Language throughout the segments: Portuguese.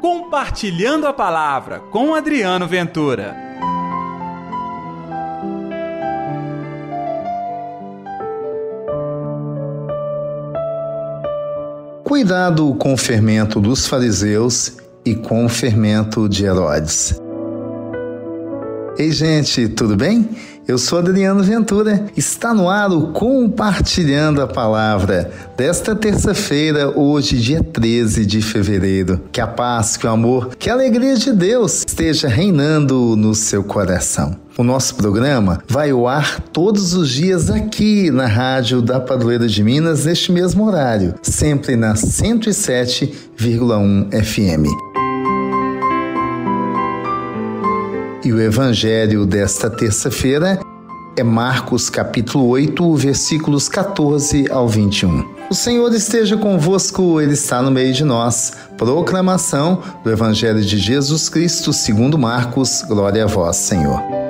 Compartilhando a Palavra com Adriano Ventura. Cuidado com o fermento dos fariseus e com o fermento de Herodes. Ei, gente, tudo bem? Eu sou Adriano Ventura. Está no ar o Compartilhando a Palavra desta terça-feira, hoje, dia 13 de fevereiro. Que a paz, que o amor, que a alegria de Deus esteja reinando no seu coração. O nosso programa vai ao ar todos os dias aqui na Rádio da Padroeira de Minas, neste mesmo horário, sempre na 107,1 FM. E o evangelho desta terça-feira é Marcos capítulo 8, versículos 14 ao 21. O Senhor esteja convosco, ele está no meio de nós. Proclamação do evangelho de Jesus Cristo, segundo Marcos. Glória a vós, Senhor.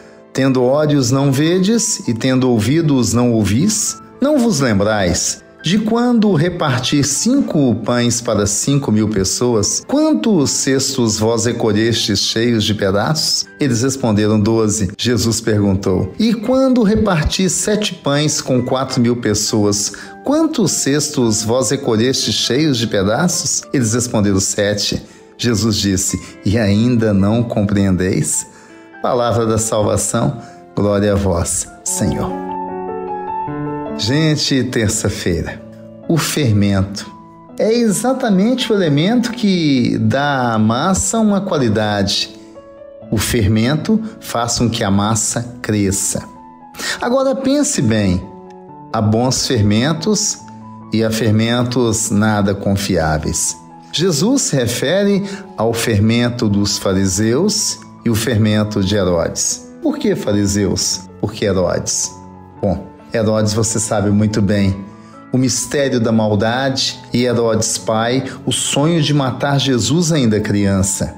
Tendo olhos não vedes e tendo ouvidos não ouvis? Não vos lembrais de quando reparti cinco pães para cinco mil pessoas, quantos cestos vós recolhestes cheios de pedaços? Eles responderam doze. Jesus perguntou: E quando reparti sete pães com quatro mil pessoas, quantos cestos vós recolhestes cheios de pedaços? Eles responderam sete. Jesus disse: E ainda não compreendeis? Palavra da salvação, glória a vós, Senhor. Gente, terça-feira, o fermento é exatamente o elemento que dá à massa uma qualidade. O fermento faz com que a massa cresça. Agora pense bem: há bons fermentos e há fermentos nada confiáveis. Jesus se refere ao fermento dos fariseus e o fermento de Herodes. Por que fariseus? Por que Herodes? Bom, Herodes você sabe muito bem. O mistério da maldade e Herodes pai, o sonho de matar Jesus ainda criança.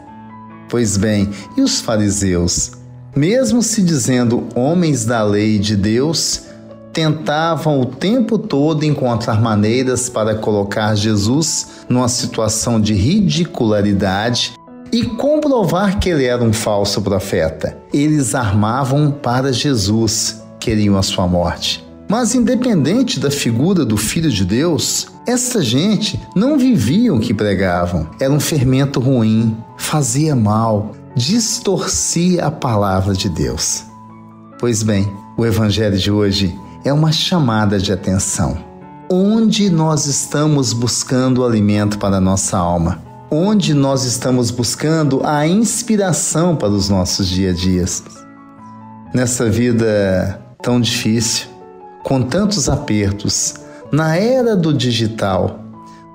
Pois bem, e os fariseus? Mesmo se dizendo homens da lei de Deus, tentavam o tempo todo encontrar maneiras para colocar Jesus numa situação de ridicularidade e comprovar que ele era um falso profeta. Eles armavam para Jesus, queriam a sua morte. Mas, independente da figura do Filho de Deus, essa gente não vivia o que pregavam. Era um fermento ruim, fazia mal, distorcia a palavra de Deus. Pois bem, o Evangelho de hoje é uma chamada de atenção. Onde nós estamos buscando alimento para a nossa alma? Onde nós estamos buscando a inspiração para os nossos dia a dias. Nessa vida tão difícil, com tantos apertos, na era do digital,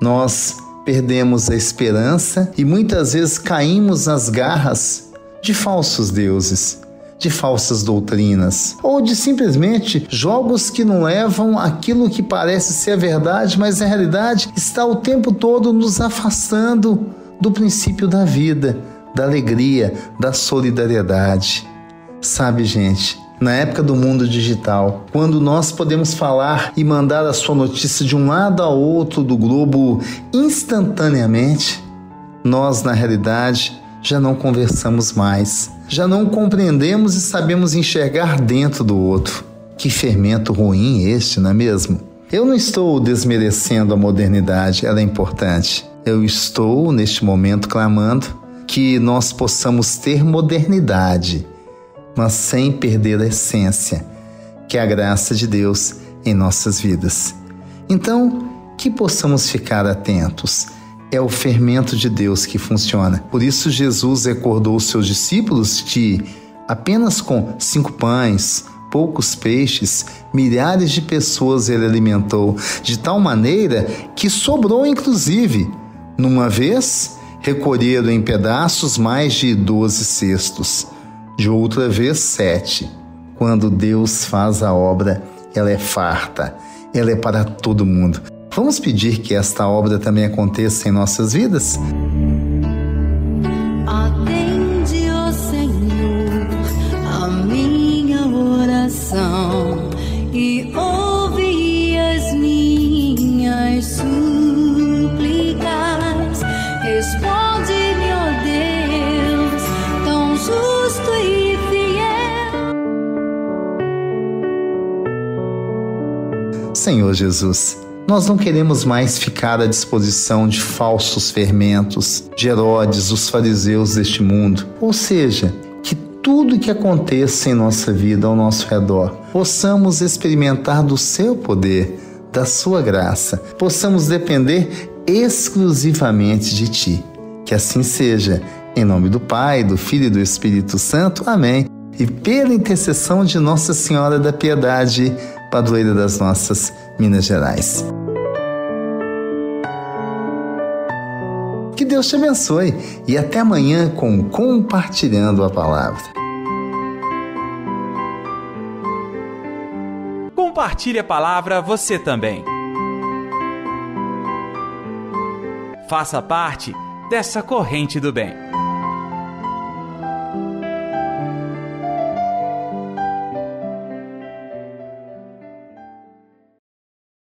nós perdemos a esperança e muitas vezes caímos nas garras de falsos deuses de falsas doutrinas ou de simplesmente jogos que não levam aquilo que parece ser a verdade, mas na realidade está o tempo todo nos afastando do princípio da vida, da alegria, da solidariedade. Sabe, gente, na época do mundo digital, quando nós podemos falar e mandar a sua notícia de um lado a outro do globo instantaneamente, nós na realidade já não conversamos mais, já não compreendemos e sabemos enxergar dentro do outro. Que fermento ruim este, não é mesmo? Eu não estou desmerecendo a modernidade, ela é importante. Eu estou, neste momento, clamando que nós possamos ter modernidade, mas sem perder a essência, que é a graça de Deus em nossas vidas. Então, que possamos ficar atentos é o fermento de Deus que funciona. Por isso, Jesus recordou os seus discípulos que, apenas com cinco pães, poucos peixes, milhares de pessoas ele alimentou, de tal maneira que sobrou, inclusive. Numa vez, recolheram em pedaços mais de doze cestos, de outra vez, sete. Quando Deus faz a obra, ela é farta, ela é para todo mundo. Vamos pedir que esta obra também aconteça em nossas vidas? Atende, ó Senhor, a minha oração e ouve as minhas súplicas. Responde-me, ó Deus, tão justo e fiel. Senhor Jesus, nós não queremos mais ficar à disposição de falsos fermentos, de Herodes, os fariseus deste mundo. Ou seja, que tudo que aconteça em nossa vida ao nosso redor, possamos experimentar do seu poder, da sua graça, possamos depender exclusivamente de ti. Que assim seja. Em nome do Pai, do Filho e do Espírito Santo. Amém. E pela intercessão de Nossa Senhora da Piedade, padroeira das nossas Minas Gerais. Deus te abençoe e até amanhã com Compartilhando a Palavra. Compartilhe a palavra você também. Faça parte dessa corrente do bem.